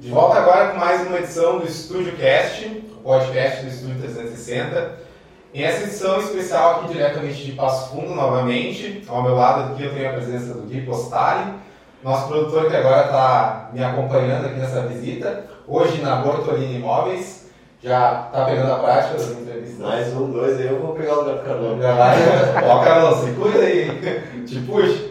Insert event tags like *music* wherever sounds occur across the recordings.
De volta agora com mais uma edição do Estúdio Cast, o podcast do Estúdio 360. Em essa edição especial aqui diretamente de Passo Fundo, novamente, ao meu lado aqui eu tenho a presença do Gui Postali, nosso produtor que agora está me acompanhando aqui nessa visita, hoje na Bortolini Imóveis, já está pegando a prática das entrevistas. Mais um, dois, eu vou pegar o lugar do Carlão. Já vai. Ó, Carlão, se cuida aí, te puxa.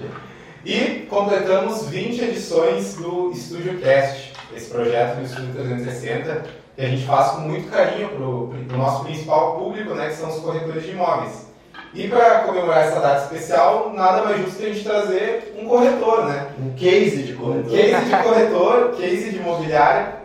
E completamos 20 edições do Estúdio Cast, esse projeto do Estúdio 360, que a gente faz com muito carinho para o nosso principal público, né, que são os corretores de imóveis. E para comemorar essa data especial, nada mais justo que a gente trazer um corretor, né? Um case de corretor. Um case de corretor, case de imobiliária,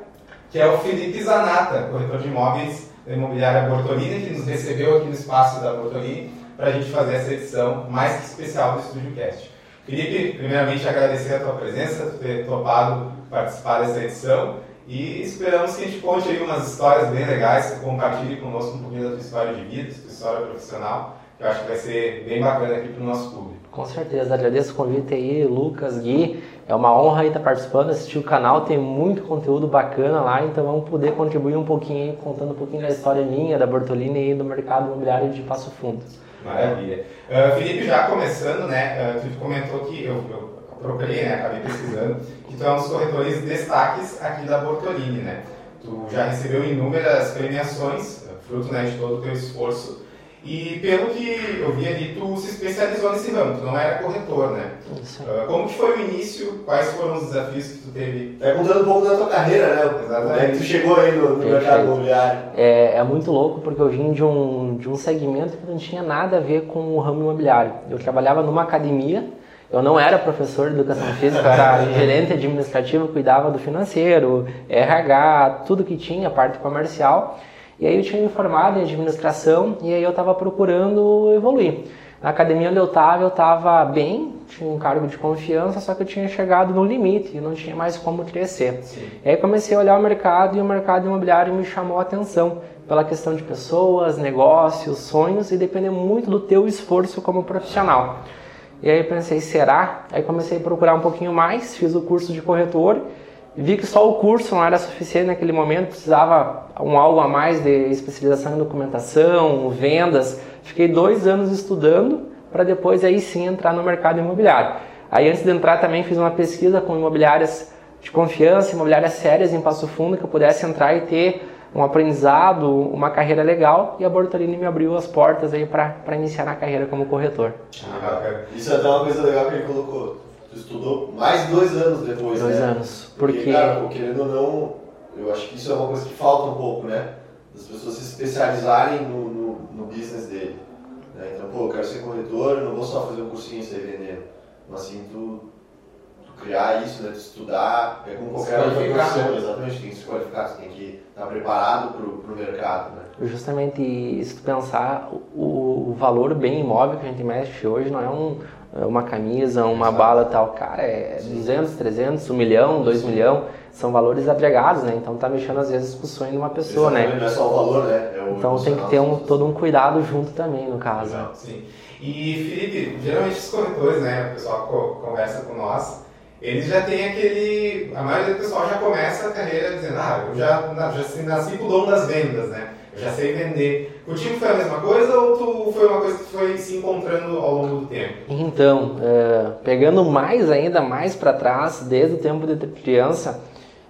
que é o Felipe Zanata, corretor de imóveis da imobiliária Bortolini, que nos recebeu aqui no espaço da Bortolini para a gente fazer essa edição mais que especial do Estúdio Cast. Felipe, primeiramente agradecer a tua presença, ter topado participar dessa edição e esperamos que a gente conte aí umas histórias bem legais, que compartilhe conosco um pouquinho da tua história de vida, da tua história profissional, que eu acho que vai ser bem bacana aqui para o nosso público. Com certeza, agradeço o convite aí, Lucas, Gui. É uma honra estar participando, assistir o canal, tem muito conteúdo bacana lá, então vamos poder contribuir um pouquinho aí, contando um pouquinho da história minha, da Bortolini e do mercado imobiliário de Passo Fundo. Maravilha. Uh, Felipe, já começando, né, uh, tu comentou que eu, eu procurei, né, acabei pesquisando, que tu é um dos corretores destaques aqui da Bortolini, né? Tu já recebeu inúmeras premiações, fruto né, de todo o teu esforço. E pelo que eu vi ali, tu se especializou nesse ramo, tu não era corretor, né? Isso. Uh, como que foi o início? Quais foram os desafios que tu teve? Vai contando um pouco da tua carreira, né? Exatamente. Como é que tu chegou aí no, no mercado imobiliário? É, é muito louco porque eu vim de um, de um segmento que não tinha nada a ver com o ramo imobiliário. Eu trabalhava numa academia, eu não era professor de educação *laughs* física, eu era gerente administrativo, cuidava do financeiro, RH, tudo que tinha, parte comercial. E aí eu tinha me formado em administração e aí eu estava procurando evoluir. Na academia onde eu estava, eu estava bem, tinha um cargo de confiança, só que eu tinha chegado no limite e não tinha mais como crescer. Sim. E aí comecei a olhar o mercado e o mercado imobiliário me chamou a atenção pela questão de pessoas, negócios, sonhos e depender muito do teu esforço como profissional. E aí pensei, será? Aí comecei a procurar um pouquinho mais, fiz o curso de corretor, vi que só o curso não era suficiente naquele momento, precisava um algo a mais de especialização em documentação, vendas. Fiquei dois anos estudando para depois aí sim entrar no mercado imobiliário. Aí antes de entrar também fiz uma pesquisa com imobiliárias de confiança, imobiliárias sérias em Passo Fundo, que eu pudesse entrar e ter um aprendizado, uma carreira legal e a Bortolini me abriu as portas aí para iniciar na carreira como corretor. Ah. Isso é até uma coisa legal que ele colocou. Tu estudou mais dois anos depois, Dois né? anos. Porque, Porque cara, querendo ou não, eu acho que isso é uma coisa que falta um pouco, né? Das pessoas se especializarem no, no, no business dele. né? Então, pô, eu quero ser corretor, eu não vou só fazer um cursinho e sair vendendo. Mas assim, tu criar isso, né? Tu estudar, é como qualquer profissão, né? exatamente, tem que se qualificar, você tem que estar preparado pro, pro mercado, né? justamente se tu pensar o, o valor bem imóvel que a gente mexe hoje não é um, é uma camisa, uma Exato. bala tal, cara, é 200, 300, 1 milhão, 2 milhão, são valores agregados, né? Então tá mexendo às vezes com o sonho de uma pessoa, Exatamente, né? Não é só o valor, né? É o Então tem que ter um, todo um cuidado junto também, no caso. Sim. E Felipe, geralmente os corretores, né, o pessoal que co- conversa com nós, eles já têm aquele. A maioria do pessoal já começa a carreira dizendo, ah, eu já, já nasci com o dom das vendas, né? Eu já sei vender. Contigo foi a mesma coisa ou tu foi uma coisa que foi se encontrando ao longo do tempo? Então, é, pegando mais ainda mais para trás, desde o tempo de criança,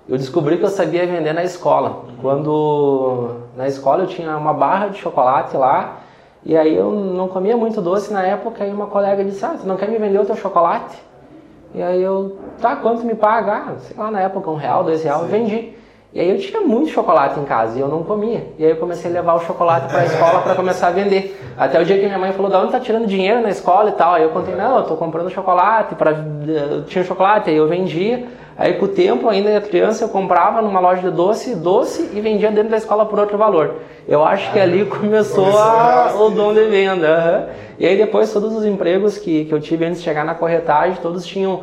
eu descobri que eu sabia vender na escola. Quando na escola eu tinha uma barra de chocolate lá, e aí eu não comia muito doce na época, e uma colega disse: "Ah, tu não quer me vender o teu chocolate?" E aí eu, tá, quanto me paga? Ah, sei lá, na época, um real, dois reais, vendi. E aí eu tinha muito chocolate em casa e eu não comia. E aí eu comecei a levar o chocolate para a escola para começar a vender. Até o dia que minha mãe falou, da onde tá tirando dinheiro na escola e tal? Aí eu contei, não, eu tô comprando chocolate, pra... eu tinha chocolate, aí eu vendia. Aí com o tempo, ainda era criança, eu comprava numa loja de doce, doce e vendia dentro da escola por outro valor. Eu acho que ali começou, a- o dom de venda. E aí depois todos os empregos que, que eu tive antes de chegar na corretagem, todos tinham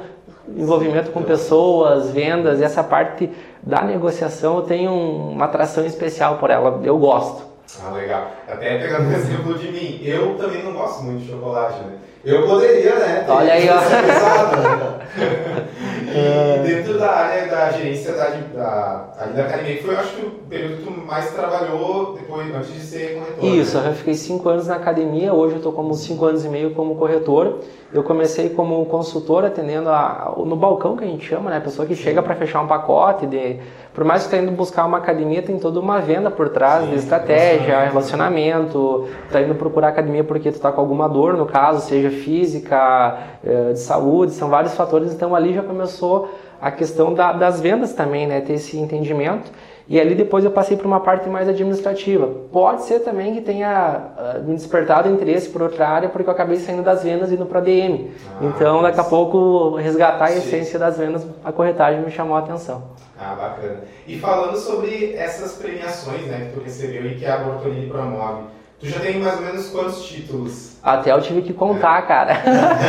envolvimento com pessoas, vendas, e essa parte da negociação eu tenho um- uma atração especial por ela, eu gosto. Ah, legal. Até pegando o exemplo de mim, eu também não gosto muito de chocolate, né? Eu poderia, né? Olha aí, ó. *laughs* E dentro da área da gerência da, da, da academia, que foi, eu acho que o período que tu mais trabalhou depois, antes de ser corretor. Isso, né? eu fiquei cinco anos na academia, hoje eu estou como cinco anos e meio como corretor. Eu comecei como consultor atendendo a, no balcão que a gente chama, né? A pessoa que chega para fechar um pacote de por mais que está indo buscar uma academia, tem toda uma venda por trás Sim, de estratégia, relacionamento. Está indo procurar academia porque tu está com alguma dor, no caso, seja física, eh, de saúde, são vários fatores. Então ali já começou a questão da, das vendas também, né? Ter esse entendimento. E ali depois eu passei para uma parte mais administrativa. Pode ser também que tenha uh, me despertado interesse por outra área, porque eu acabei saindo das vendas e indo para DM. Ah, então, daqui a pouco, resgatar a essência das vendas, a corretagem me chamou a atenção. Ah, bacana. E falando sobre essas premiações né, que tu recebeu e que a Bortolini promove, tu já tem mais ou menos quantos títulos? Até eu tive que contar, é. cara.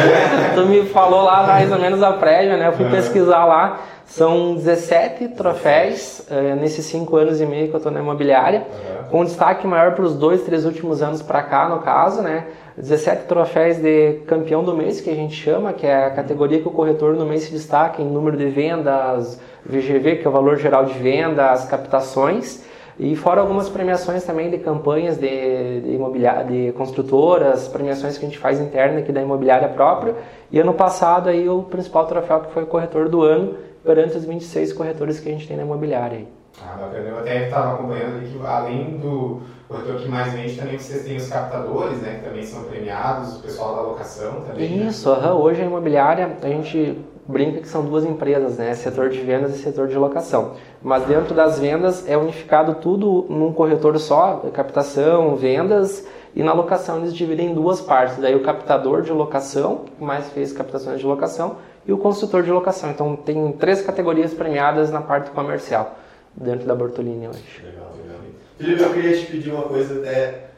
*laughs* tu me falou lá mais ou menos a prévia, né? Eu fui pesquisar lá. São 17 troféus uh, nesses 5 anos e meio que eu estou na imobiliária, uhum. com destaque maior para os dois, três últimos anos para cá, no caso, né? 17 troféus de campeão do mês, que a gente chama, que é a categoria que o corretor no mês se destaca em número de vendas, VGV, que é o valor geral de vendas, captações, e fora algumas premiações também de campanhas de, de, imobiliária, de construtoras, premiações que a gente faz interna aqui da imobiliária própria. E ano passado aí o principal troféu que foi o corretor do ano, perante os 26 corretores que a gente tem na imobiliária. Aí. Ah, bacana. Eu até estava acompanhando ali que além do corretor que mais vende, também vocês têm os captadores, né, que também são premiados, o pessoal da locação também. Né? Isso, né? hoje a imobiliária, a gente brinca que são duas empresas, né? Setor de vendas e setor de locação. Mas dentro das vendas é unificado tudo num corretor só, captação, vendas, e na locação eles dividem em duas partes. Daí o captador de locação, que mais fez captações de locação, e o consultor de locação. Então tem três categorias premiadas na parte comercial dentro da Bortolini hoje. Legal, legal. Felipe, eu queria te pedir uma coisa até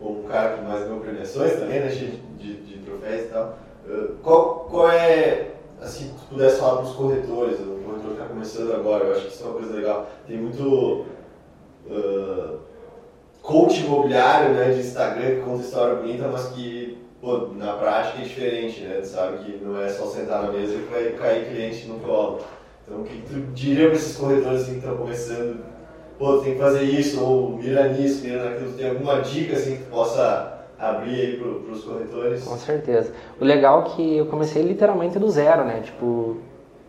um cara que mais ganhou premiações também, né, de, de, troféus e tal. Uh, qual, qual é assim, tu pudesse falar para os corretores, o corretor está começando agora, eu acho que isso é uma coisa legal. Tem muito uh, coach imobiliário né, de Instagram que conta história bonita, mas que pô, na prática é diferente, né? Tu sabe que não é só sentar na mesa que vai cair cliente no colo. Então, o que tu diria para esses corretores assim, que estão começando? Pô, tem que fazer isso, ou mira nisso, mira naquilo. Tem alguma dica assim, que tu possa abrir aí para os corretores? Com certeza. O legal é que eu comecei literalmente do zero, né? Tipo,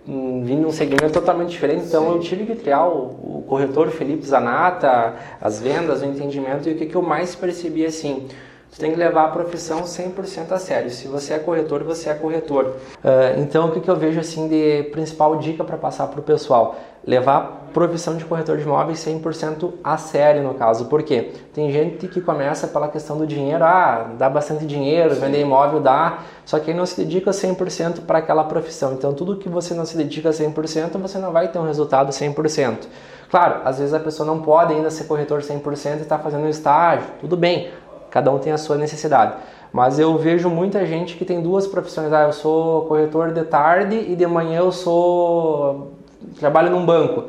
vindo um segmento totalmente diferente, então Sim. eu tive que criar o, o, corretor Felipe Zanata, as vendas, o entendimento, e o que, que eu mais percebi assim, você tem que levar a profissão 100% a sério. Se você é corretor, você é corretor. Uh, então, o que, que eu vejo assim de principal dica para passar para o pessoal? Levar a profissão de corretor de imóveis 100% a sério, no caso. Por quê? Tem gente que começa pela questão do dinheiro. Ah, dá bastante dinheiro, Sim. vender imóvel dá. Só que aí não se dedica 100% para aquela profissão. Então, tudo que você não se dedica 100%, você não vai ter um resultado 100%. Claro, às vezes a pessoa não pode ainda ser corretor 100% e está fazendo um estágio. Tudo bem Cada um tem a sua necessidade. Mas eu vejo muita gente que tem duas profissões. Ah, eu sou corretor de tarde e de manhã eu sou trabalho num banco.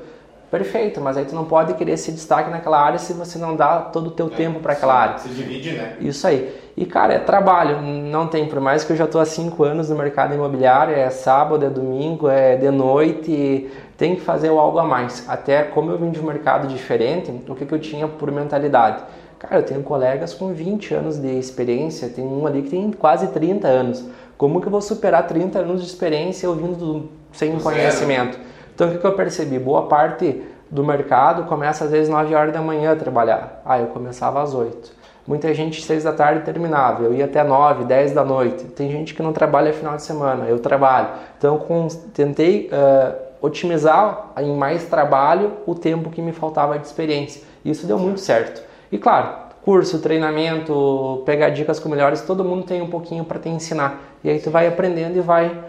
Perfeito, mas aí tu não pode querer se destaque naquela área se você não dá todo o teu é, tempo para aquela área. Se divide, né? Isso aí. E cara, é trabalho, não tem, por mais que eu já estou há cinco anos no mercado imobiliário, é sábado, é domingo, é de noite, tem que fazer algo a mais. Até como eu vim de um mercado diferente, o que, que eu tinha por mentalidade? Cara, eu tenho colegas com 20 anos de experiência, tem um ali que tem quase 30 anos. Como que eu vou superar 30 anos de experiência ouvindo do, sem Zero. conhecimento? Então o que, que eu percebi? Boa parte do mercado começa às vezes 9 horas da manhã a trabalhar. Ah, eu começava às 8. Muita gente 6 da tarde terminava, eu ia até 9, 10 da noite. Tem gente que não trabalha final de semana, eu trabalho. Então com, tentei uh, otimizar em mais trabalho o tempo que me faltava de experiência. Isso deu muito certo. E claro, curso, treinamento, pegar dicas com melhores, todo mundo tem um pouquinho para te ensinar. E aí tu vai aprendendo e vai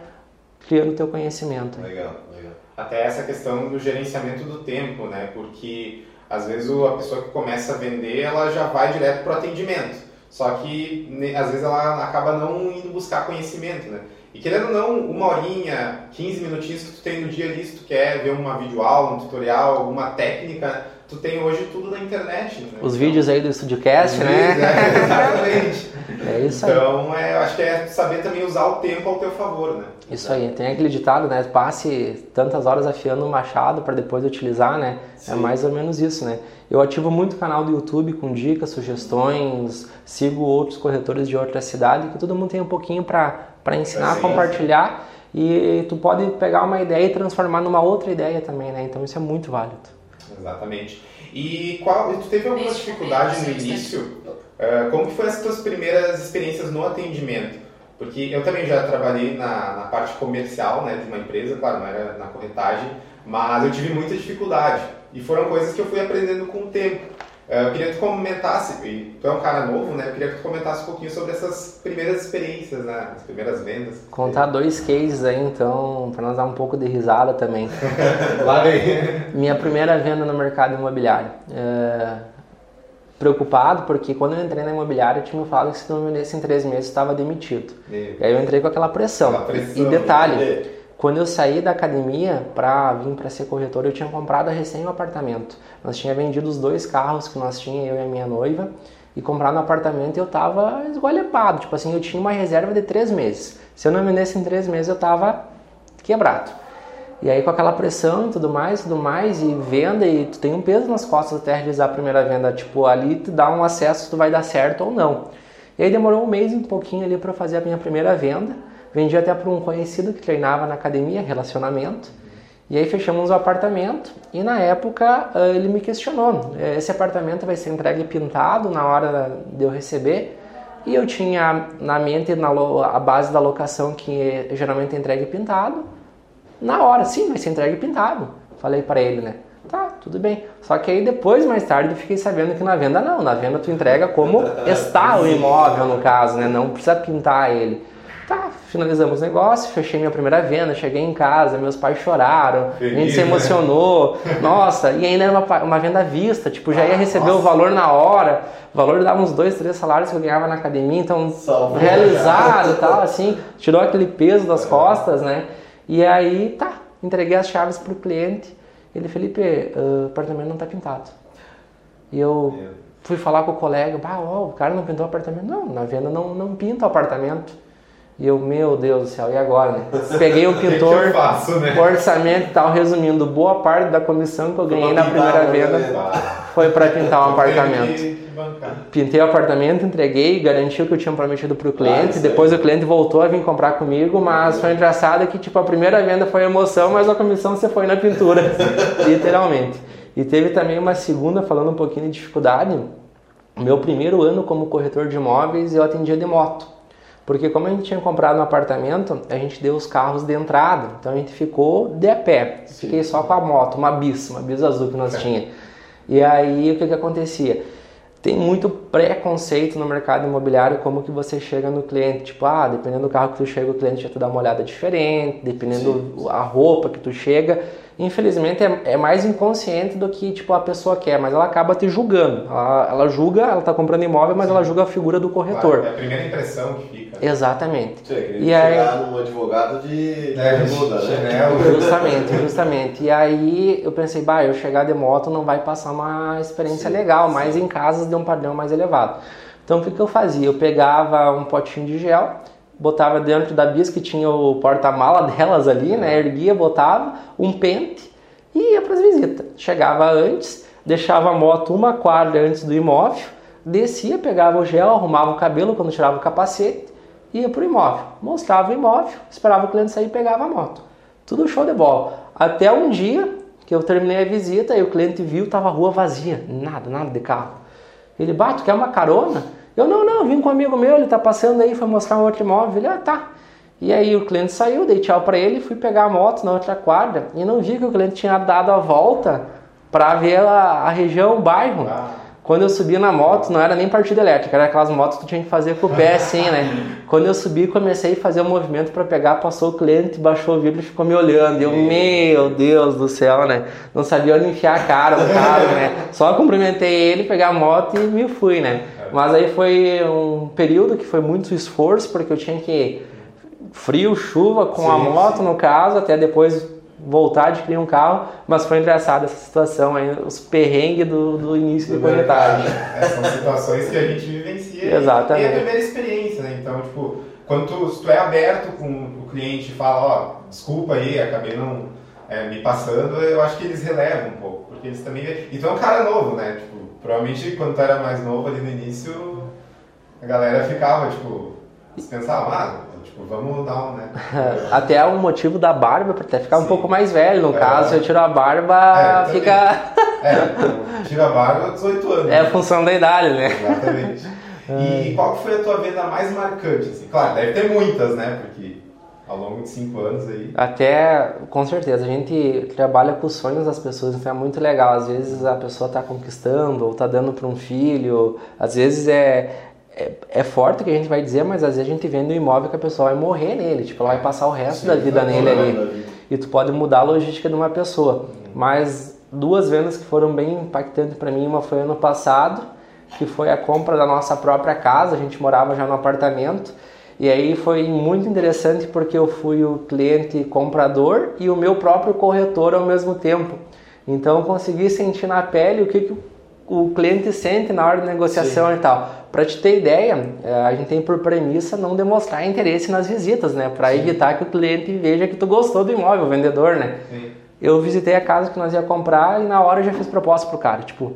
criando teu conhecimento. Legal, legal. Até essa questão do gerenciamento do tempo, né? Porque às vezes a pessoa que começa a vender, ela já vai direto para o atendimento. Só que às vezes ela acaba não indo buscar conhecimento, né? E querendo ou não, uma horinha, 15 minutinhos que tu tem no dia ali, se tu quer ver uma videoaula, um tutorial, alguma técnica, tu tem hoje tudo na internet. Né? Os então, vídeos aí do StudioCast, né? É, *laughs* exatamente. é isso aí. Então, é, acho que é saber também usar o tempo ao teu favor, né? Isso aí, tem aquele ditado, né? Passe tantas horas afiando o machado para depois utilizar, né? É Sim. É mais ou menos isso, né? Eu ativo muito o canal do YouTube com dicas, sugestões, sigo outros corretores de outra cidade, que todo mundo tem um pouquinho para ensinar, Sim. compartilhar e tu pode pegar uma ideia e transformar numa outra ideia também, né? Então isso é muito válido. Exatamente. E qual, tu teve alguma dificuldade no início? Uh, como que foram as tuas primeiras experiências no atendimento? Porque eu também já trabalhei na, na parte comercial né, de uma empresa, claro, não era na corretagem, mas eu tive muita dificuldade. E foram coisas que eu fui aprendendo com o tempo. Eh, eu queria que tu comentasse, e tu é um cara novo, né? Eu queria que tu comentasse um pouquinho sobre essas primeiras experiências, né? As primeiras vendas. Contar dois cases aí, então, para nós dar um pouco de risada também. *laughs* Lá vem. Minha primeira venda no mercado imobiliário. É... Preocupado, porque quando eu entrei na imobiliária, eu tinha me falado que se não vendesse em três meses, estava demitido. E aí eu entrei com aquela pressão. Aquela pressão e detalhe, né? Quando eu saí da academia para vir para ser corretor, eu tinha comprado recém um apartamento. Nós tinha vendido os dois carros que nós tínhamos, eu e a minha noiva, e comprado um apartamento eu tava esgualepado. Tipo assim, eu tinha uma reserva de três meses. Se eu não vendesse em três meses, eu tava quebrado. E aí com aquela pressão e tudo mais, tudo mais, e venda, e tu tem um peso nas costas até realizar a primeira venda. Tipo, ali tu dá um acesso tu vai dar certo ou não. E aí demorou um mês e um pouquinho ali para fazer a minha primeira venda. Vendi até para um conhecido que treinava na academia, relacionamento. E aí fechamos o apartamento e na época ah, ele me questionou: eh, esse apartamento vai ser entregue pintado na hora de eu receber? E eu tinha na mente na a base da locação que geralmente é entregue pintado. Na hora, sim, vai ser entregue pintado. Falei para ele, né? Tá, tudo bem. Só que aí depois, mais tarde, eu fiquei sabendo que na venda não. Na venda tu entrega como *laughs* está o imóvel, no caso, né? Não precisa pintar ele. Tá, finalizamos o negócio, fechei minha primeira venda, cheguei em casa, meus pais choraram, Feliz, a gente se né? emocionou. Né? Nossa, e ainda era uma, uma venda à vista, tipo, já ia receber Nossa. o valor na hora. O valor dava uns dois, três salários que eu ganhava na academia, então Salve, realizado e tal, assim, tirou aquele peso das costas, né? E aí, tá, entreguei as chaves pro cliente. Ele, Felipe, o apartamento não tá pintado. E eu fui falar com o colega, ah, ó, o cara não pintou o apartamento. Não, na venda não, não pinta o apartamento. E eu, meu Deus do céu, e agora, né? Peguei um *laughs* pintor, faço, né? orçamento e tal, resumindo, boa parte da comissão que eu ganhei na primeira venda foi para pintar um *laughs* apartamento. Pintei o apartamento, entreguei, garantiu que eu tinha prometido para o cliente. Ah, depois o cliente voltou a vir comprar comigo, mas foi engraçado que tipo a primeira venda foi emoção, mas a comissão você foi na pintura, *laughs* literalmente. E teve também uma segunda, falando um pouquinho de dificuldade. Meu primeiro ano como corretor de imóveis, eu atendia de moto. Porque como a gente tinha comprado um apartamento, a gente deu os carros de entrada. Então a gente ficou de a pé. Sim. Fiquei só com a moto, uma bis, uma bis azul que nós é. tinha. E aí o que que acontecia? Tem muito preconceito no mercado imobiliário como que você chega no cliente, tipo, ah, dependendo do carro que tu chega, o cliente já te dá uma olhada diferente, dependendo Sim. a roupa que tu chega, infelizmente é, é, mais inconsciente do que tipo a pessoa quer, mas ela acaba te julgando. Ela, ela julga, ela está comprando imóvel, mas Sim. ela julga a figura do corretor. Claro, é a primeira impressão que fica. Exatamente. Você e aí num advogado de, é, de muda, né? *laughs* Justamente, justamente. E aí eu pensei, bah, eu chegar de moto não vai passar uma experiência Sim. legal, mas em casas de um padrão mais elevado. Então o que, que eu fazia? Eu pegava um potinho de gel, botava dentro da bis que tinha o porta-mala delas ali, né? Erguia, botava um pente e ia para as visitas. Chegava antes, deixava a moto uma quadra antes do imóvel, descia, pegava o gel, arrumava o cabelo quando tirava o capacete, ia para o imóvel, mostrava o imóvel, esperava o cliente sair e pegava a moto. Tudo show de bola. Até um dia que eu terminei a visita e o cliente viu, tava a rua vazia, nada, nada de carro. Ele, bate, quer uma carona? Eu, não, não, vim com um amigo meu, ele tá passando aí, foi mostrar um outro imóvel. Ele, ah, tá. E aí o cliente saiu, dei tchau para ele, fui pegar a moto na outra quadra e não vi que o cliente tinha dado a volta para ver a, a, região, o bairro. Ah. Quando eu subi na moto, não era nem partida elétrica, era aquelas motos que tu tinha que fazer com o pé assim, né? *laughs* Quando eu subi, comecei a fazer o um movimento para pegar, passou o cliente, baixou o vidro e ficou me olhando. E eu, meu Deus do céu, né? Não sabia onde enfiar a cara no carro, né? Só cumprimentei ele, pegar a moto e me fui, né? Mas aí foi um período que foi muito esforço, porque eu tinha que frio, chuva, com a Sim, moto sim. no caso, até depois voltar a adquirir um carro, mas foi engraçado essa situação aí, os perrengues do, do início do corretagem. É, são situações que a gente vivencia. Exatamente. E é a primeira experiência, né? Então, tipo, quando tu, se tu é aberto com o cliente e fala, ó, desculpa aí, acabei não é, me passando, eu acho que eles relevam um pouco, porque eles também... E tu é um cara novo, né? Tipo, provavelmente quando tu era mais novo ali no início, a galera ficava, tipo, eles pensavam, ah, tipo, vamos dar um, né? *laughs* Até o motivo da barba, para até ficar um Sim. pouco mais velho. No É. caso, se eu tiro a barba, É, *laughs* fica. É, tira a barba 18 anos. É a né? função da idade, né? Exatamente. *laughs* E qual foi a tua venda mais marcante? Assim? Claro, deve ter muitas, né? Porque ao longo de cinco anos aí. Até, com certeza, a gente trabalha com os sonhos das pessoas, então é muito legal. Às vezes a pessoa está conquistando ou está dando para um filho, às vezes é, é, é forte o que a gente vai dizer, mas às vezes a gente vende um imóvel que a pessoa vai morrer nele, tipo, ela vai passar o resto da vida nele ali. E tu pode mudar a logística de uma pessoa. Mas duas vendas que foram bem impactantes para mim, uma foi ano passado, que foi a compra da nossa própria casa, a gente morava já no apartamento. E aí foi muito interessante porque eu fui o cliente comprador e o meu próprio corretor ao mesmo tempo. Então eu consegui sentir na pele o que, que o cliente sente na hora de negociação e tal. Para te ter ideia, eh, a gente tem por premissa não demonstrar interesse nas visitas, né? Para evitar que o cliente veja que tu gostou do imóvel, o vendedor, né? Sim. Eu visitei a casa que nós ia comprar e na hora eu já fiz proposta pro cara, tipo,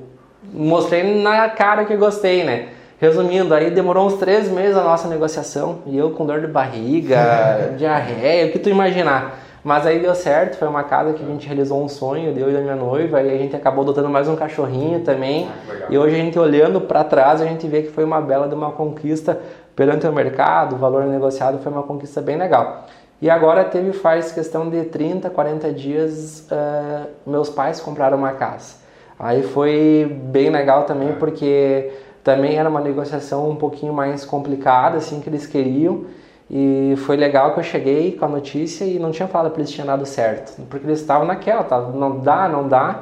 mostrei na cara que gostei, né? Resumindo, aí demorou uns três meses a nossa negociação e eu com dor de barriga, *laughs* diarreia, o que tu imaginar. Mas aí deu certo, foi uma casa que a gente realizou um sonho, deu e da minha noiva, e a gente acabou adotando mais um cachorrinho também. Ah. E hoje a gente olhando para trás, a gente vê que foi uma bela de uma conquista perante o mercado, o valor negociado foi uma conquista bem legal. E agora teve faz questão de 30, 40 dias, eh, meus pais compraram uma casa. Aí foi bem legal também porque também era uma negociação um pouquinho mais complicada, assim, que eles queriam. E foi legal que eu cheguei com a notícia e não tinha falado para eles tinha dado certo. Porque eles estavam naquela, tá? não dá, não dá.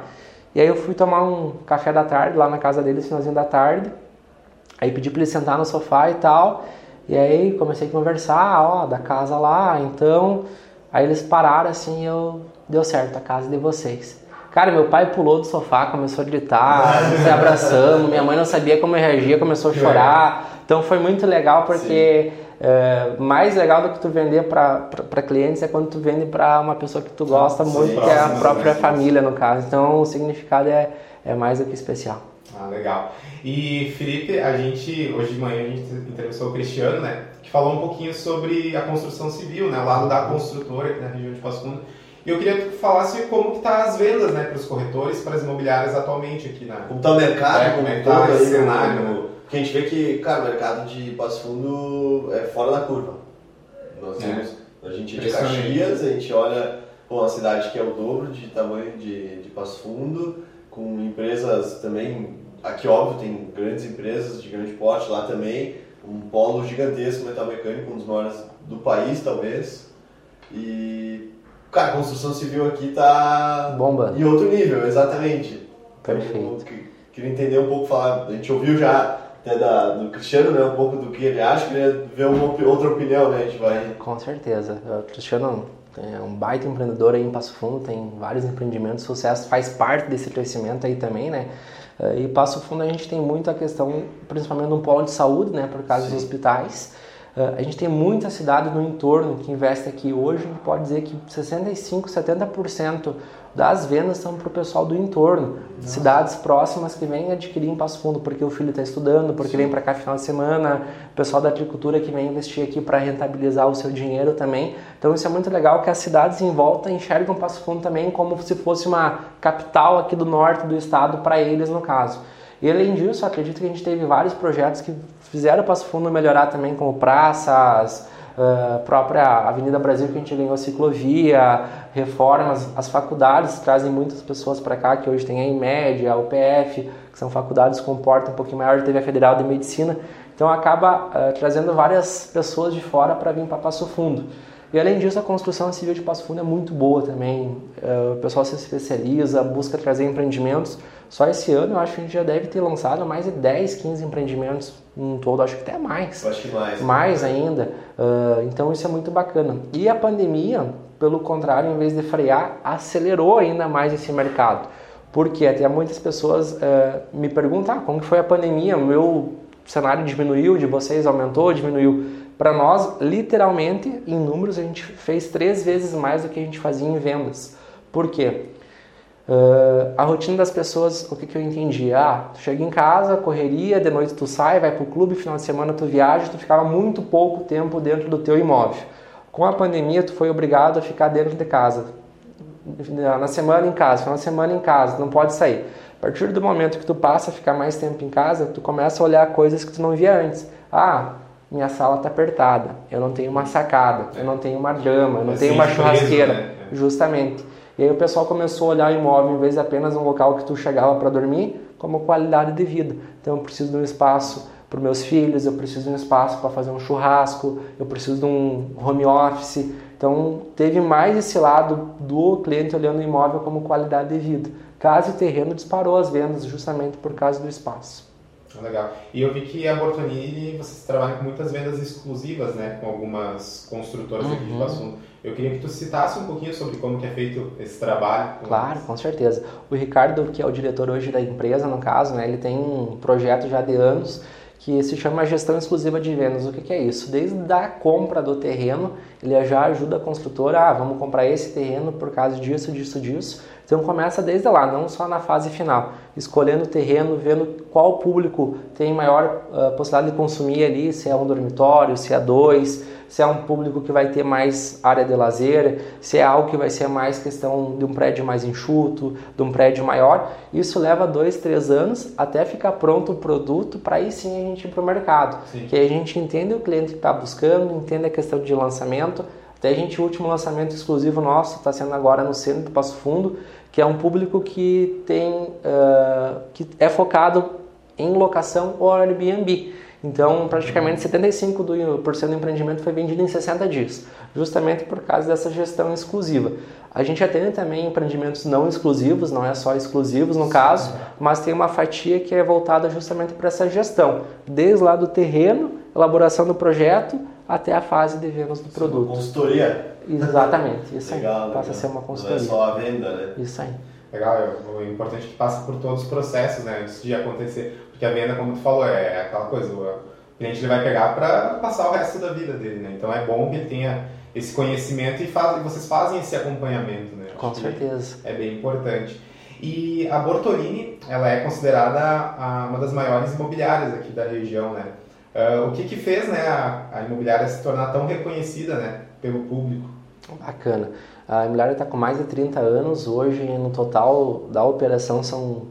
E aí eu fui tomar um café da tarde lá na casa deles, finalzinho da tarde. Aí pedi para eles sentar no sofá e tal. E aí comecei a conversar, ó, da casa lá, então. Aí eles pararam assim eu. Deu certo, a casa é de vocês. Cara, meu pai pulou do sofá, começou a gritar, *laughs* se abraçando, minha mãe não sabia como eu reagia, começou a chorar. Então foi muito legal porque é, mais legal do que tu vender para clientes é quando tu vende para uma pessoa que tu gosta Sim, muito, que é a própria né? família no caso. Então o significado é, é mais do que especial. Ah, legal. E Felipe, a gente, hoje de manhã a gente entrevistou o Cristiano, né? Que falou um pouquinho sobre a construção civil, né? O lado da construtora aqui na região de Passo Fundo. E eu queria que tu falasse como que tá as vendas, né? Para os corretores, para as imobiliárias atualmente aqui na... Como tá o mercado, É, como como é é tá todo esse aí, cenário, no- né? Porque a gente vê que, cara, o mercado de Passo Fundo é fora da curva. Nós É. temos, a gente é de. Caxias, a gente olha pô, uma cidade que é o dobro de tamanho de, de Passo Fundo, com empresas também, aqui óbvio tem grandes empresas de grande porte lá também, um polo gigantesco metal mecânico, um dos maiores do país talvez. E, cara, a construção civil aqui tá Bomba. em outro nível, exatamente. Perfeito. Eu que- queria entender um pouco, falar, a gente ouviu já até da, do Cristiano, né, um pouco do que ele acha, queria ver uma outra opinião, né, a gente vai... Com certeza. O Cristiano é um baita empreendedor aí em Passo Fundo, tem vários empreendimentos, sucesso faz parte desse crescimento aí também, né? Eh, E Passo Fundo a gente tem muito a questão, principalmente no polo de saúde, né, por causa dos hospitais. Eh, A gente tem muita cidade no entorno que investe aqui hoje, a gente pode dizer que 65, 70% das vendas são para o pessoal do entorno, cidades próximas que vêm adquirir em Passo Fundo porque o filho está estudando, porque vem para cá final de semana, o pessoal da agricultura que vem investir aqui para rentabilizar o seu dinheiro também. Então isso é muito legal que as cidades em volta enxergam Passo Fundo também como se fosse uma capital aqui do norte do estado para eles no caso. E além disso, acredito que a gente teve vários projetos que fizeram Passo Fundo melhorar também, como praças, a própria Avenida Brasil que a gente ganhou ciclovia, reformas, as faculdades trazem muitas pessoas para cá, que hoje tem a IMED, a UPF, que são faculdades com porte um pouquinho maior, teve a Federal de Medicina, então acaba eh, trazendo várias pessoas de fora para vir para Passo Fundo. E além disso, a construção civil de Passo Fundo é muito boa também. É, o pessoal se especializa, busca trazer empreendimentos. Só esse ano eu acho que a gente já deve ter lançado mais de 10, 15 empreendimentos em todo, acho que até mais. Acho que mais. Mais ainda. Uh, então isso é muito bacana. E a pandemia, pelo contrário, em vez de frear, acelerou ainda mais esse mercado. Porque até muitas pessoas uh, me perguntam ah, como que foi a pandemia, o meu cenário diminuiu, de vocês aumentou, diminuiu. Para nós, literalmente, em números, a gente fez três vezes mais do que a gente fazia em vendas. Por quê? Uh, a rotina das pessoas, o que, que eu entendi? Ah, tu chega em casa, correria, de noite tu sai, vai pro clube, final de semana tu viaja, tu ficava muito pouco tempo dentro do teu imóvel. Com a pandemia, tu foi obrigado a ficar dentro de casa. Na semana em casa, final de semana em casa, não pode sair. A partir do momento que tu passa a ficar mais tempo em casa, tu começa a olhar coisas que tu não via antes. Ah, minha sala está apertada, eu não tenho uma sacada, eu não tenho uma dama, eu não tenho uma churrasqueira, né? justamente. E aí o pessoal começou a olhar o imóvel, em vez de apenas um local que tu chegava para dormir, como qualidade de vida. Então eu preciso de um espaço para meus filhos, eu preciso de um espaço para fazer um churrasco, eu preciso de um home office. Então teve mais esse lado do cliente olhando o imóvel como qualidade de vida. Casa e terreno disparou as vendas justamente por causa do espaço. Legal. E eu vi que a Bortonini, vocês trabalham com muitas vendas exclusivas, né? Com algumas construtoras uhum. aqui de uhum. Passo Eu queria que tu citasse um pouquinho sobre como que é feito esse trabalho. Claro, com certeza. O Ricardo, que é o diretor hoje da empresa, no caso, né? Ele tem um projeto já de anos que se chama gestão exclusiva de vendas. O que, que, é isso? Desde a compra do terreno, ele já ajuda a construtora, ah, vamos comprar esse terreno por causa disso, disso, disso. Então começa desde lá, não só na fase final, escolhendo o terreno, vendo qual público tem maior uh, possibilidade de consumir ali, se é um dormitório, se é dois, se é um público que vai ter mais área de lazer, se é algo que vai ser mais questão de um prédio mais enxuto, de um prédio maior. Isso leva dois, três anos até ficar pronto o produto para aí sim a gente ir para o mercado. Sim. Que aí a gente entende o cliente que está buscando, entende a questão de lançamento, até a gente, o último lançamento exclusivo nosso está sendo agora no centro do Passo Fundo, que é um público que tem uh, que é focado em locação ou Airbnb. Então, praticamente 75% do, do empreendimento foi vendido em 60 dias, justamente por causa dessa gestão exclusiva. A gente atende também empreendimentos não exclusivos, não é só exclusivos no caso, mas tem uma fatia que é voltada justamente para essa gestão, desde lá do terreno, elaboração do projeto, até a fase de vendas do produto. Consultoria? Exatamente, isso Legal, aí. Passa a ser uma consultoria. Não é só a venda, né? Isso aí. Legal, é o importante é que passa por todos os processos, né, antes de acontecer. Porque a venda, como tu falou, é aquela coisa, o cliente ele vai pegar para passar o resto da vida dele, né? Então é bom que ele tenha esse conhecimento e, faz, vocês fazem esse acompanhamento, né? Com certeza. É bem importante. E a Bortolini, ela é considerada a, uma das maiores imobiliárias aqui da região, né? Uh, o que que fez né, a, a, imobiliária se tornar tão reconhecida né, pelo público? Bacana. A imobiliária está com mais de 30 anos, hoje no total da operação são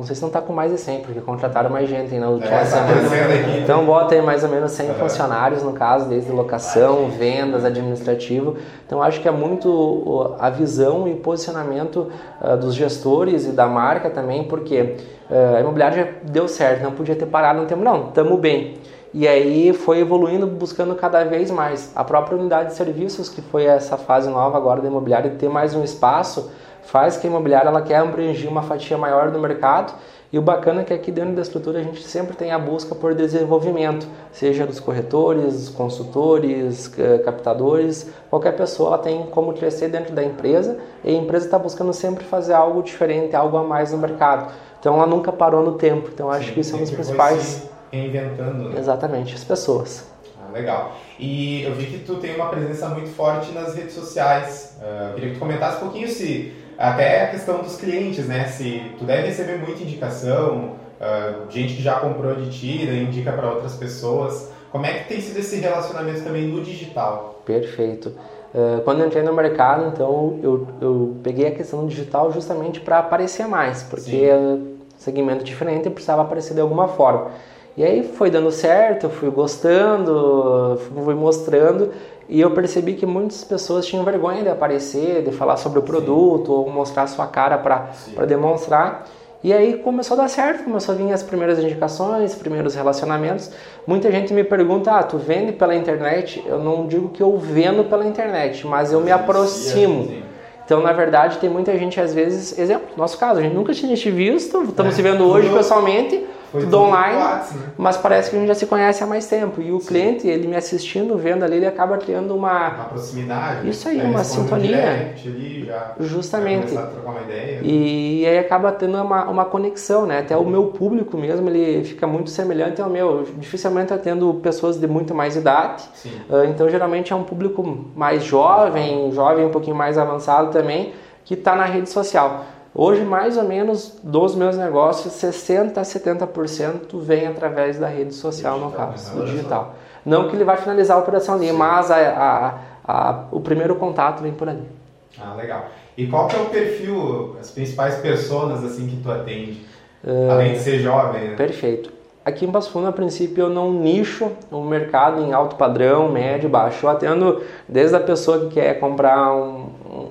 não sei se não está com mais de 100, porque contrataram mais gente na última é, semana. Tá então bota aí mais ou menos 100 uhum. funcionários, no caso, desde locação, vendas, administrativo. Então acho que é muito a visão e posicionamento uh, dos gestores e da marca também, porque uh, a imobiliária já deu certo, não podia ter parado no tempo, não, estamos bem. E aí foi evoluindo, buscando cada vez mais. A própria unidade de serviços, que foi essa fase nova agora da imobiliária, ter mais um espaço, faz que a imobiliária ela quer abranger uma fatia maior do mercado. E o bacana é que aqui dentro da estrutura a gente sempre tem a busca por desenvolvimento, seja dos corretores, consultores, captadores, qualquer pessoa ela tem como crescer dentro da empresa e a empresa está buscando sempre fazer algo diferente, algo a mais no mercado. Então ela nunca parou no tempo. Então acho Sim, que isso é um dos principais reinventando. Né? Exatamente, as pessoas. Ah, legal. E eu vi que tu tem uma presença muito forte nas redes sociais. Uh, queria que tu comentasse um pouquinho se até a questão dos clientes, né? Se tu deve receber muita indicação, uh, gente que já comprou de ti, né? indica para outras pessoas. Como é que tem sido esse relacionamento também no digital? Perfeito. Uh, quando eu entrei no mercado, então eu, eu peguei a questão do digital justamente para aparecer mais, porque Sim. segmento diferente e precisava aparecer de alguma forma. E aí foi dando certo, eu fui gostando, fui mostrando e eu percebi que muitas pessoas tinham vergonha de aparecer, de falar sobre o produto Sim. ou mostrar a sua cara para demonstrar. E aí começou a dar certo, começou a vir as primeiras indicações, primeiros relacionamentos. Muita gente me pergunta: "Ah, tu vende pela internet?" Eu não digo que eu vendo pela internet, mas eu me aproximo. Então, na verdade, tem muita gente às vezes, exemplo, nosso caso, a gente nunca tinha te visto, estamos se vendo hoje pessoalmente foi tudo online, né? mas parece que a gente já se conhece há mais tempo. E o Sim. cliente, ele me assistindo, vendo ali, ele acaba criando uma... Uma proximidade. Isso aí, uma sintonia. Ali, já Justamente. Já a trocar uma ideia. E, e aí acaba tendo uma, uma conexão, né? Até o meu público mesmo, ele fica muito semelhante ao meu. Dificilmente atendo pessoas de muito mais idade. Sim. Uh, então, geralmente é um público mais jovem, jovem um pouquinho mais avançado também, que está na rede social. Hoje, mais ou menos, dos meus negócios, 60% a 70% vem através da rede social, digital, no caso, do digital. Não que ele vai finalizar a operação ali, Sim. mas a, a, a, o primeiro contato vem por ali. Ah, legal. E qual que é o perfil, as principais pessoas assim que tu atende? Uh, além de ser jovem, né? Perfeito. Aqui em Passo Fundo, a princípio, eu não nicho o mercado em alto padrão, médio baixo. Eu atendo desde a pessoa que quer comprar um,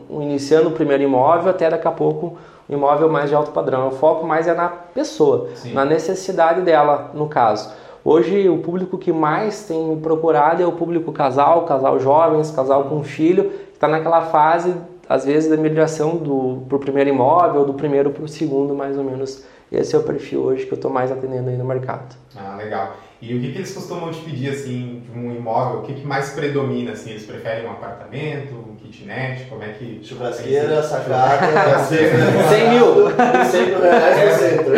iniciando o primeiro imóvel até daqui a pouco um imóvel mais de alto padrão. O foco mais é na pessoa, Sim. na necessidade dela, no caso. Hoje o público que mais tem me procurado é o público casal, casal jovens, casal com filho, que está naquela fase, às vezes, da migração do para o primeiro imóvel, do primeiro para o segundo, mais ou menos. Esse é o perfil hoje que eu estou mais atendendo aí no mercado. Ah, legal. E o que, que eles costumam te pedir assim de um imóvel? O que, que mais predomina assim? Eles preferem um apartamento, kitnet? Como é que churrasqueira, sacada, 100 *laughs* mil, 100 mil reais no centro.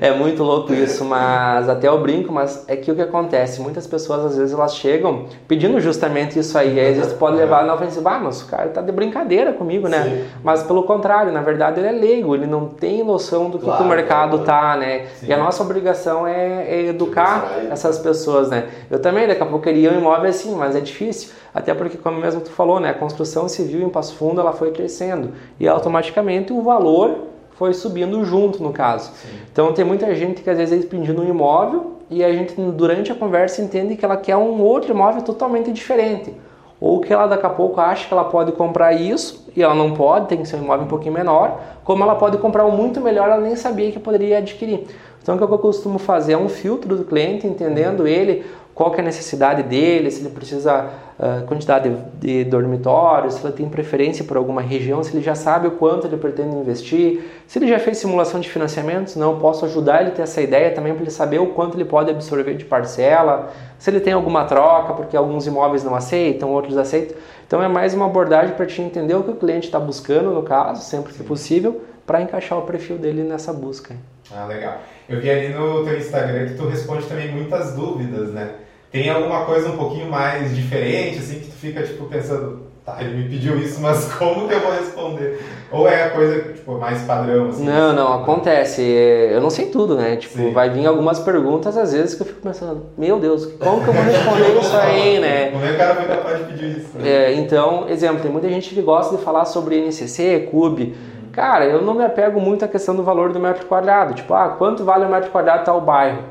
É muito louco isso, mas até eu brinco, mas é que o que acontece? Muitas pessoas às vezes elas chegam pedindo justamente isso aí, aí às vezes pode levar na ofensiva, ah, mas o cara tá de brincadeira comigo, né? Sim. Mas pelo contrário, na verdade ele é leigo, ele não tem noção do que, claro, que o mercado claro. tá, né? Sim. E a nossa obrigação é, é educar essas pessoas, né? Eu também, daqui a pouco queria um imóvel assim, mas é difícil. Até porque, como mesmo tu falou, né? A construção civil em Passo Fundo ela foi crescendo e automaticamente o valor foi subindo junto, no caso. Sim. Então tem muita gente que às vezes é pedindo um imóvel e a gente durante a conversa entende que ela quer um outro imóvel totalmente diferente. Ou que ela daqui a pouco acha que ela pode comprar isso e ela não pode, tem que ser um imóvel um pouquinho menor, como ela pode comprar um muito melhor, ela nem sabia que poderia adquirir. Então, o que eu costumo fazer é um filtro do cliente, entendendo ele qual é a necessidade dele, se ele precisa uh, quantidade de, de dormitórios, se ele tem preferência por alguma região, se ele já sabe o quanto ele pretende investir, se ele já fez simulação de financiamento, não, posso ajudar ele a ter essa ideia também para ele saber o quanto ele pode absorver de parcela, se ele tem alguma troca, porque alguns imóveis não aceitam, outros aceitam. Então é mais uma abordagem para te entender o que o cliente está buscando, no caso, sempre que possível, para encaixar o perfil dele nessa busca. Ah, legal. Eu vi ali no teu Instagram que tu responde também muitas dúvidas, né? Tem alguma coisa um pouquinho mais diferente, assim, que tu fica, tipo, pensando, tá, ele me pediu isso, mas *laughs* como que eu vou responder? Ou é a coisa, tipo, mais padrão, assim? Não, assim, não, acontece. Eu não sei tudo, né? Tipo, Sim. vai vir algumas perguntas, às vezes, que eu fico pensando, meu Deus, como que eu vou *laughs* responder isso aí, né? Como é que o cara foi capaz de pedir isso? Né? É, então, exemplo, tem muita gente que gosta de falar sobre NCC, CUB, Cara, eu não me apego muito à questão do valor do metro quadrado. Tipo, ah, quanto vale o metro quadrado tal bairro?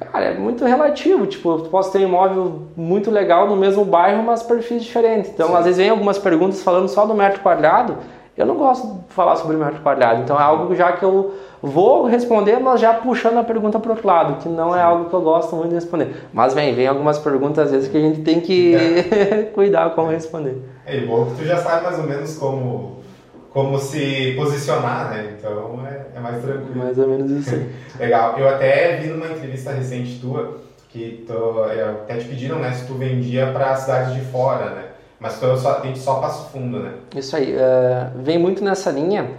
Cara, é muito relativo. Tipo, eu posso ter um imóvel muito legal no mesmo bairro, mas perfis diferentes. Então, Sim. às vezes vem algumas perguntas falando só do metro quadrado. Eu não gosto de falar sobre metro quadrado. Então, é algo já que eu vou responder, mas já puxando a pergunta para outro lado, que não é algo que eu gosto muito de responder. Mas vem, vem algumas perguntas às vezes que a gente tem que é. *laughs* *laughs* cuidar como responder. É bom que tu já sabe mais ou menos como como se posicionar, né? Então é, é mais tranquilo. Mais ou menos isso. *laughs* Legal. Eu até vi numa entrevista recente tua que tu, até te pediram, né, se tu vendia para cidades de fora, né? Mas tu só tem só Passo Fundo, né? Isso aí. Uh, vem muito nessa linha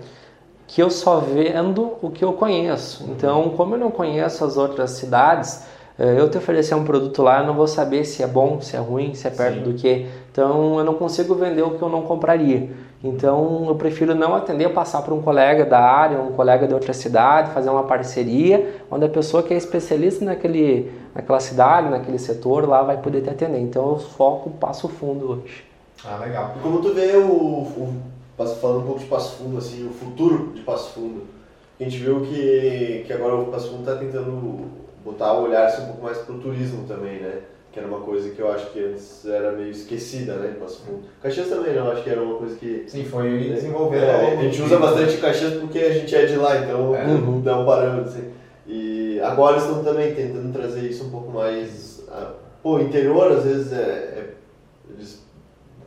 que eu só vendo o que eu conheço. Então, como eu não conheço as outras cidades, eu te oferecer um produto lá, eu não vou saber se é bom, se é ruim, se é perto Sim. do que. Então, eu não consigo vender o que eu não compraria. Então eu prefiro não atender, passar para um colega da área, um colega de outra cidade, fazer uma parceria, onde a pessoa que é especialista naquele, naquela cidade, naquele setor lá vai poder te atender. Então eu foco passo fundo hoje. Ah, legal. E como tu vê o, o falando um pouco de passo fundo, assim, o futuro de passo fundo? A gente viu que, que agora o passo fundo está tentando botar o olhar assim, um pouco mais para o turismo também, né? Que era uma coisa que eu acho que antes era meio esquecida, né, Passo Fundo. Caxias também não, acho que era uma coisa que... Sim, foi desenvolvendo. É, a gente usa bastante Caxias porque a gente é de lá, então É. Uhum. dá um parâmetro, assim. E agora estão também tentando trazer isso um pouco mais... ah, Pô, interior, às vezes, é, é- eles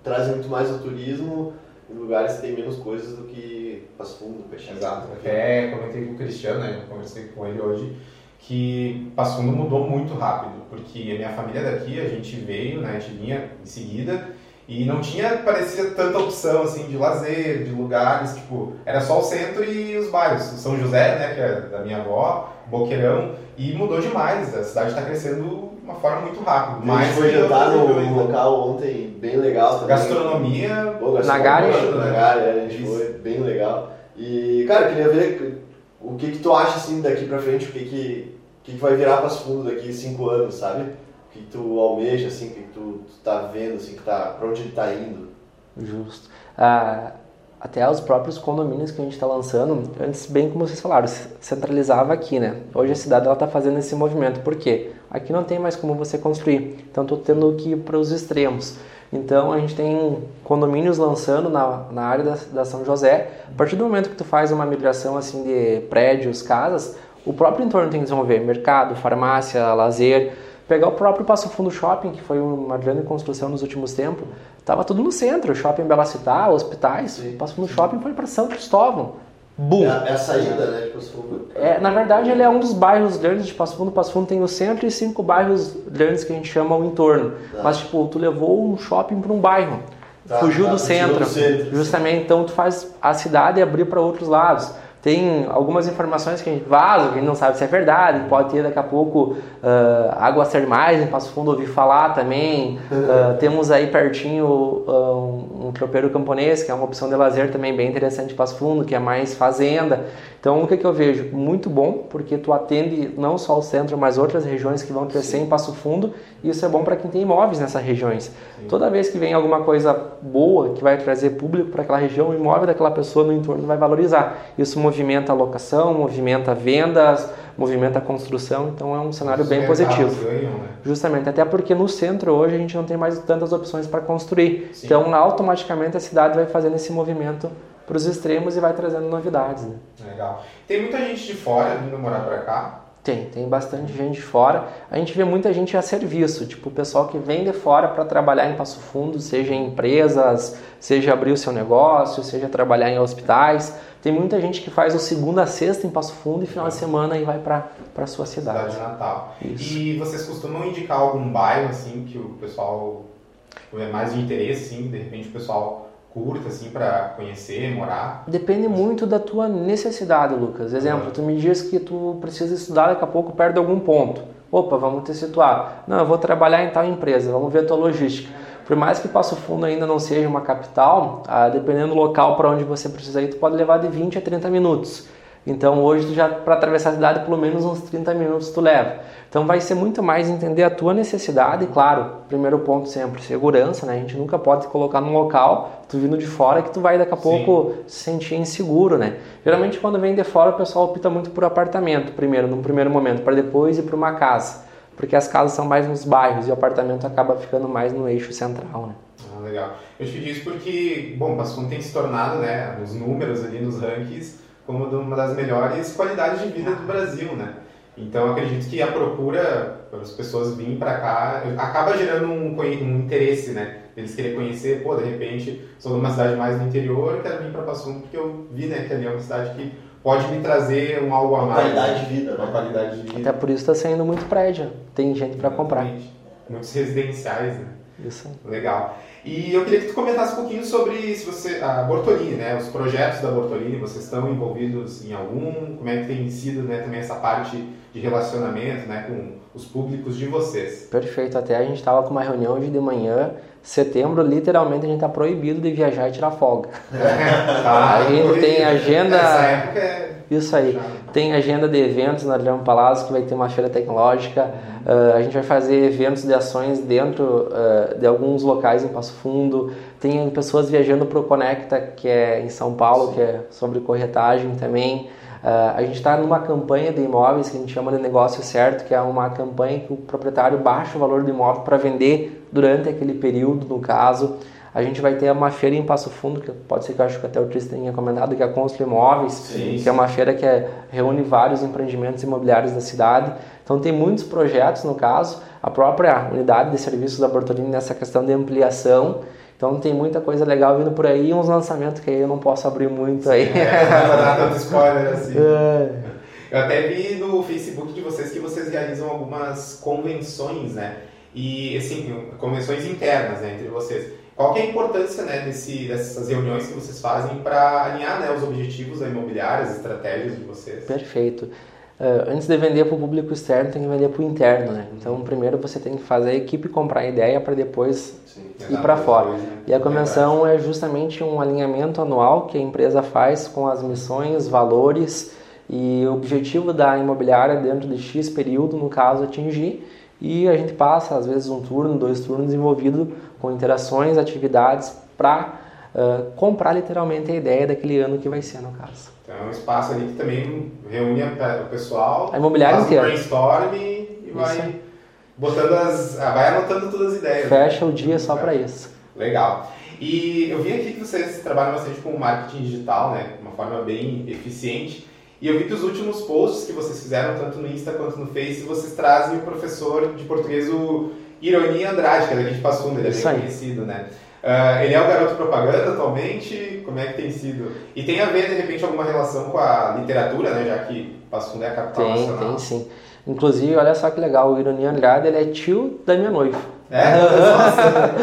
trazem muito mais o turismo em lugares que tem menos coisas do que Passo Fundo, Caxias. Exato. Até comentei com o Cristiano, né? Eu conversei com ele hoje, que Passo Fundo mudou muito rápido, porque a minha família é daqui, a gente veio, né? A gente vinha em seguida e não tinha, parecia, tanta opção, assim, de lazer, de lugares, tipo, era só o centro e os bairros. O São José, né? Que é da minha avó, Boqueirão, e mudou demais. A cidade está crescendo de uma forma muito rápida. a gente foi jantar né? local ontem, bem legal também. Gastronomia, Pô, gastronomia, Nagari? Nagari, é, a gente Isso. foi bem legal. E, cara, eu queria ver o que que tu acha, assim, daqui pra frente, o que que, o que, que vai virar Passo Fundo daqui cinco anos, sabe? O que, tu almeja, assim, o que, tu, tu tá vendo, assim, que tá, pra onde ele tá indo. Justo. Ah, até os próprios condomínios que a gente está lançando, antes, bem como vocês falaram, centralizava aqui, né? Hoje a cidade está fazendo esse movimento. Por quê? Aqui não tem mais como você construir. Então, estou tendo que ir para os extremos. Então, a gente tem condomínios lançando na, na área da, da São José. A partir do momento que tu faz uma migração assim de prédios, casas, o próprio entorno tem que desenvolver mercado, farmácia, lazer. Pegar o próprio Passo Fundo Shopping, que foi uma grande construção nos últimos tempos, Tava tudo no centro, shopping Bela Citar, hospitais. Sim. Passo Fundo Shopping foi para São Cristóvão. Boom! É, a- é a saída, né, de Passo Fundo. É, na verdade, ele é um dos bairros grandes de Passo Fundo. Passo Fundo tem o centro e cinco bairros grandes que a gente chama o entorno. Tá. Mas, tipo, tu levou um shopping para um bairro. Tá, fugiu tá, do centro. do centro. Justamente, então tu faz a cidade abrir para outros lados. Tem algumas informações que a gente vaza, que a gente não sabe se é verdade. Pode ter daqui a pouco ah, águas termais em Passo Fundo, ouvi falar também. Ah, temos aí pertinho ah, um, tropeiro camponês, que é uma opção de lazer também bem interessante em Passo Fundo, que é mais fazenda. Então, o que, que eu vejo? Muito bom, porque tu atende não só o centro, mas outras regiões que vão crescer em Passo Fundo. E isso é bom para quem tem imóveis nessas regiões. Toda vez que vem alguma coisa boa que vai trazer público para aquela região, o imóvel daquela pessoa no entorno vai valorizar. Isso movimenta a locação, movimenta vendas, movimenta a construção. Então, é um cenário Os bem positivo. ganham, né? Justamente, até porque no centro hoje a gente não tem mais tantas opções para construir. Sim. Então, automaticamente a cidade vai fazendo esse movimento para os extremos e vai trazendo novidades. Né? Legal. Tem muita gente de fora vindo morar pra cá. Tem, tem bastante gente de fora. A gente vê muita gente a serviço, tipo o pessoal que vem de fora para trabalhar em Passo Fundo, seja em empresas, seja abrir o seu negócio, seja trabalhar em hospitais. Tem muita gente que faz o segunda a sexta em Passo Fundo e final de semana e vai para a sua cidade. Cidade natal. Isso. E vocês costumam indicar algum bairro assim que o pessoal é mais de interesse, assim, de repente o pessoal curta assim para conhecer, morar? Depende muito da tua necessidade, Lucas. Exemplo, tu me diz que tu precisa estudar daqui a pouco perto de algum ponto. Opa, vamos te situar. Não, eu vou trabalhar em tal empresa, vamos ver a tua logística. Por mais que Passo Fundo ainda não seja uma capital, ah, dependendo do local para onde você precisa ir, tu pode levar de 20 a 30 minutos. Então hoje tu já para atravessar a cidade pelo menos uns 30 minutos tu leva. Então vai ser muito mais entender a tua necessidade, e claro, primeiro ponto sempre segurança, né? A gente nunca pode te colocar num local, tu vindo de fora que tu vai daqui a Sim. pouco se sentir inseguro, né? Geralmente quando vem de fora o pessoal opta muito por apartamento primeiro, num primeiro momento, para depois ir para uma casa, porque as casas são mais nos bairros e o apartamento acaba ficando mais no eixo central, né? Ah, legal. Eu te digo isso porque, bom, Passo Fundo tem se tornado, né, nos números ali, nos rankings, como uma das melhores qualidades de vida do Brasil, né? Então acredito que a procura para as pessoas virem para cá acaba gerando um, conhe- um interesse, né? Eles querem conhecer, pô, de repente sou de uma cidade mais no interior, quero vir para Passo Fundo porque eu vi, né, que ali é uma cidade que pode me trazer um algo a Uma mais. qualidade de vida, Uma né? qualidade de vida. Até por isso está saindo muito prédio, tem gente para comprar. Muitos residenciais, né? Isso. Legal. E eu queria que tu comentasse um pouquinho sobre se você a Bortolini, né? Os projetos da Bortolini, vocês estão envolvidos em algum? Como é que tem sido, né, também essa parte de relacionamento, né, com os públicos de vocês? Perfeito, até a gente estava com uma reunião hoje de manhã, setembro, literalmente a gente está proibido de viajar e tirar folga. Tá, *laughs* A gente tem agenda- época é Isso aí. Tem agenda de eventos na Adriano Palácio, que vai ter uma feira tecnológica. Uh, a gente vai fazer eventos de ações dentro uh, de alguns locais em Passo Fundo. Tem pessoas viajando para o Conecta, que é em São Paulo, que é sobre corretagem também. Uh, a gente está numa campanha de imóveis que a gente chama de negócio certo, que é uma campanha que o proprietário baixa o valor do imóvel para vender durante aquele período, no caso. A gente vai ter uma feira em Passo Fundo, que pode ser que eu acho que até o Tristan tenha comentado, que é a Constru Imóveis, sim, que é uma feira que é, reúne vários empreendimentos imobiliários da cidade. Então tem muitos projetos, no caso, a própria unidade de serviços da Bortolini nessa questão de ampliação. Então tem muita coisa legal vindo por aí e uns lançamentos que aí eu não posso abrir muito aí. É, não tanto spoiler assim. *laughs* É. Eu até vi no Facebook de vocês que vocês realizam algumas convenções, né? E assim, convenções internas né, entre vocês. Qual é a importância né, desse, dessas reuniões que vocês fazem para alinhar né, os objetivos da imobiliária, as estratégias de vocês? Perfeito. Uh, antes de vender para o público externo, tem que vender para o interno, né? Então, primeiro você tem que fazer a equipe comprar a ideia para depois Sim, ir para fora. Depois, né? E a convenção é, é justamente um alinhamento anual que a empresa faz com as missões, valores e o objetivo da imobiliária dentro de X período, no caso, atingir. E a gente passa, às vezes, um turno, dois turnos envolvido com interações, atividades para uh, comprar literalmente a ideia daquele ano que vai ser, no caso. Então é um espaço ali que também reúne o pessoal, a imobiliária faz inteira. um brainstorm e vai botando as, ah, vai anotando todas as ideias. Né? Fecha né? o dia só para isso. Legal. E eu vi aqui que vocês trabalham bastante com marketing digital, né? De uma forma bem eficiente. E eu vi que os últimos posts que vocês fizeram, tanto no Insta quanto no Face, vocês trazem o professor de português, o Ironia Andrade, que é daqui de Passo Fundo, ele é bem conhecido, né? Uh, ele é o garoto propaganda atualmente? Como é que tem sido? E tem a ver, de repente, alguma relação com a literatura, né? Já que Passo é a capital tem, nacional. Tem, sim. Inclusive, olha só que legal, o Ironia Andrade, ele é tio da minha noiva. É? Nossa!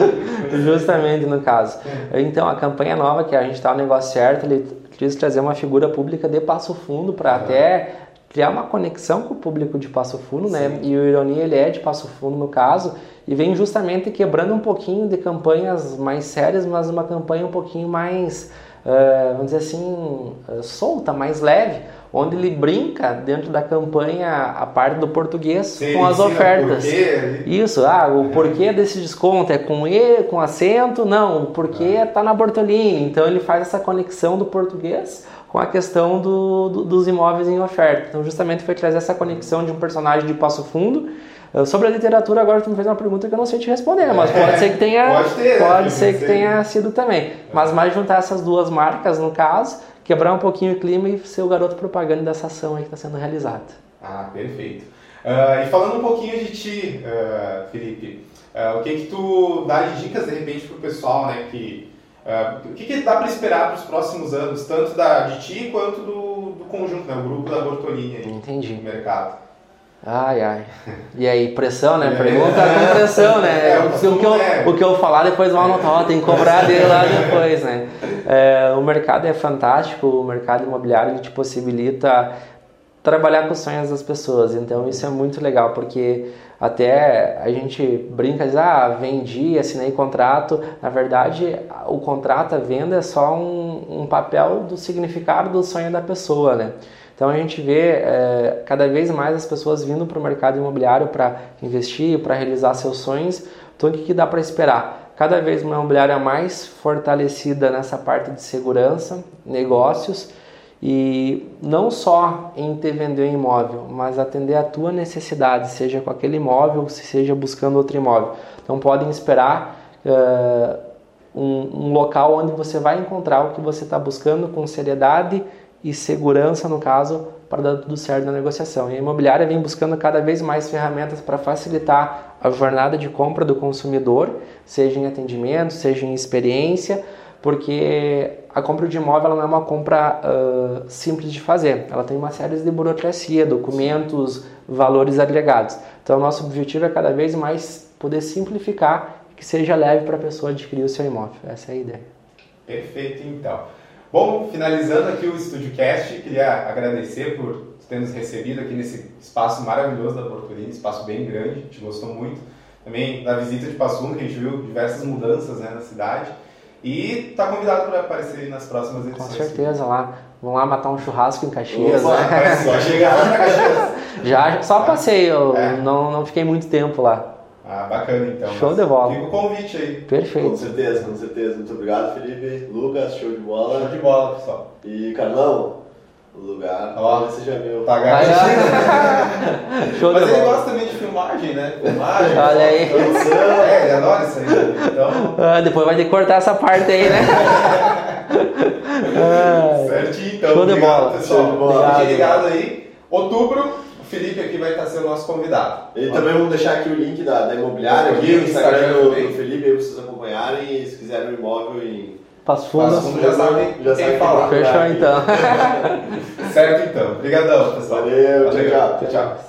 *laughs* Justamente, no caso. É. Então, a campanha nova, que a gente está no negócio certo, ele quis trazer uma figura pública de Passo Fundo para até criar uma conexão com o público de Passo Fundo, né? Sim. né? E o Ironia ele é de Passo Fundo no caso e vem justamente quebrando um pouquinho de campanhas mais sérias, mas uma campanha um pouquinho mais, vamos dizer assim, uh, solta, mais leve, onde ele brinca dentro da campanha a parte do português Sim, com as ofertas. Isso, ah, o porquê desse desconto é com E, com acento? Não, o porquê está ah. na Bortolini. Então ele faz essa conexão do português com a questão do, do, dos imóveis em oferta. Então, justamente foi trazer essa conexão de um personagem de Passo Fundo. Uh, sobre a literatura, agora tu me fez uma pergunta que eu não sei te responder, mas é, pode ser que tenha, pode, ter, pode né? ser que tenha sido também. Mas mais juntar essas duas marcas, no caso, quebrar um pouquinho o clima e ser o garoto propaganda dessa ação aí que está sendo realizada. Ah, perfeito. Uh, e falando um pouquinho de ti, uh, Felipe, o que que tu dá de dicas de repente para o pessoal, né, que Uh, o que, que dá para esperar para os próximos anos, tanto da, de ti quanto do, do conjunto, né? o grupo da Bortolini aí, Entendi. no mercado? Ai, ai. E aí, pressão, né? Pergunta com pressão, né? É, o, que eu, é. o que eu falar depois vão anotar, tem que cobrar dele lá depois, né? É, o mercado é fantástico, o mercado imobiliário te possibilita trabalhar com os sonhos das pessoas, então isso é muito legal, porque até a gente brinca, diz, ah, vendi, assinei contrato. Na verdade, o contrato, a venda é só um, um papel do significado do sonho da pessoa, né? Então a gente vê é, cada vez mais as pessoas vindo para o mercado imobiliário para investir, para realizar seus sonhos. Então o que, que dá para esperar? Cada vez uma imobiliária mais fortalecida nessa parte de segurança, negócios e não só em te vender um imóvel, mas atender a tua necessidade, seja com aquele imóvel, seja buscando outro imóvel. Então podem esperar uh, um, um, local onde você vai encontrar o que você está buscando com seriedade e segurança, no caso, para dar tudo certo na negociação. E a imobiliária vem buscando cada vez mais ferramentas para facilitar a jornada de compra do consumidor, seja em atendimento, seja em experiência, porque a compra de imóvel não é uma compra uh, simples de fazer. Ela tem uma série de burocracia, documentos, valores agregados. Então, nosso objetivo é cada vez mais poder simplificar que seja leve para a pessoa adquirir o seu imóvel. Essa é a ideia. Perfeito, então. Bom, finalizando aqui o Estúdio Cast, queria agradecer por ter nos recebido aqui nesse espaço maravilhoso da Portolini, espaço bem grande, a gente gostou muito. Também da visita de Passo Fundo, que a gente viu diversas mudanças né, na cidade. E tá convidado para aparecer nas próximas edições. Com certeza, lá. Vamos lá matar um churrasco em Caxias. Opa, né? Só chegar lá Caxias. *laughs* já, só passei, eu é. não, não fiquei muito tempo lá. Ah, bacana então. Show de bola. Fica o convite aí. Perfeito. Com certeza, com certeza. Muito obrigado, Felipe. Lucas, show de bola. Show de bola, pessoal. E Carlão, o lugar. Ó. Talvez seja meu. Pagar. Show Mas de ele bola. gosta também de filmagem, né? Filmagem. Olha aí. produção. É, ele adora isso aí. Então, Ah, depois vai ter que cortar essa parte aí, né? Ah, *laughs* certinho então. Show de Obrigado, bola. pessoal. Show de bola. Fiquem Obrigado. ligados aí. Outubro, Felipe aqui vai estar sendo nosso convidado. E também vamos deixar aqui o link da, da imobiliária, O aqui, o Instagram do, do Felipe, aí vocês acompanharem. E se quiserem um imóvel em. Passo Passo fundo. Fundo já sabe Já quem sabe falar. *laughs* Fechou Aqui. então. Certo então. Obrigadão, pessoal. Valeu, tchau, tchau. tchau.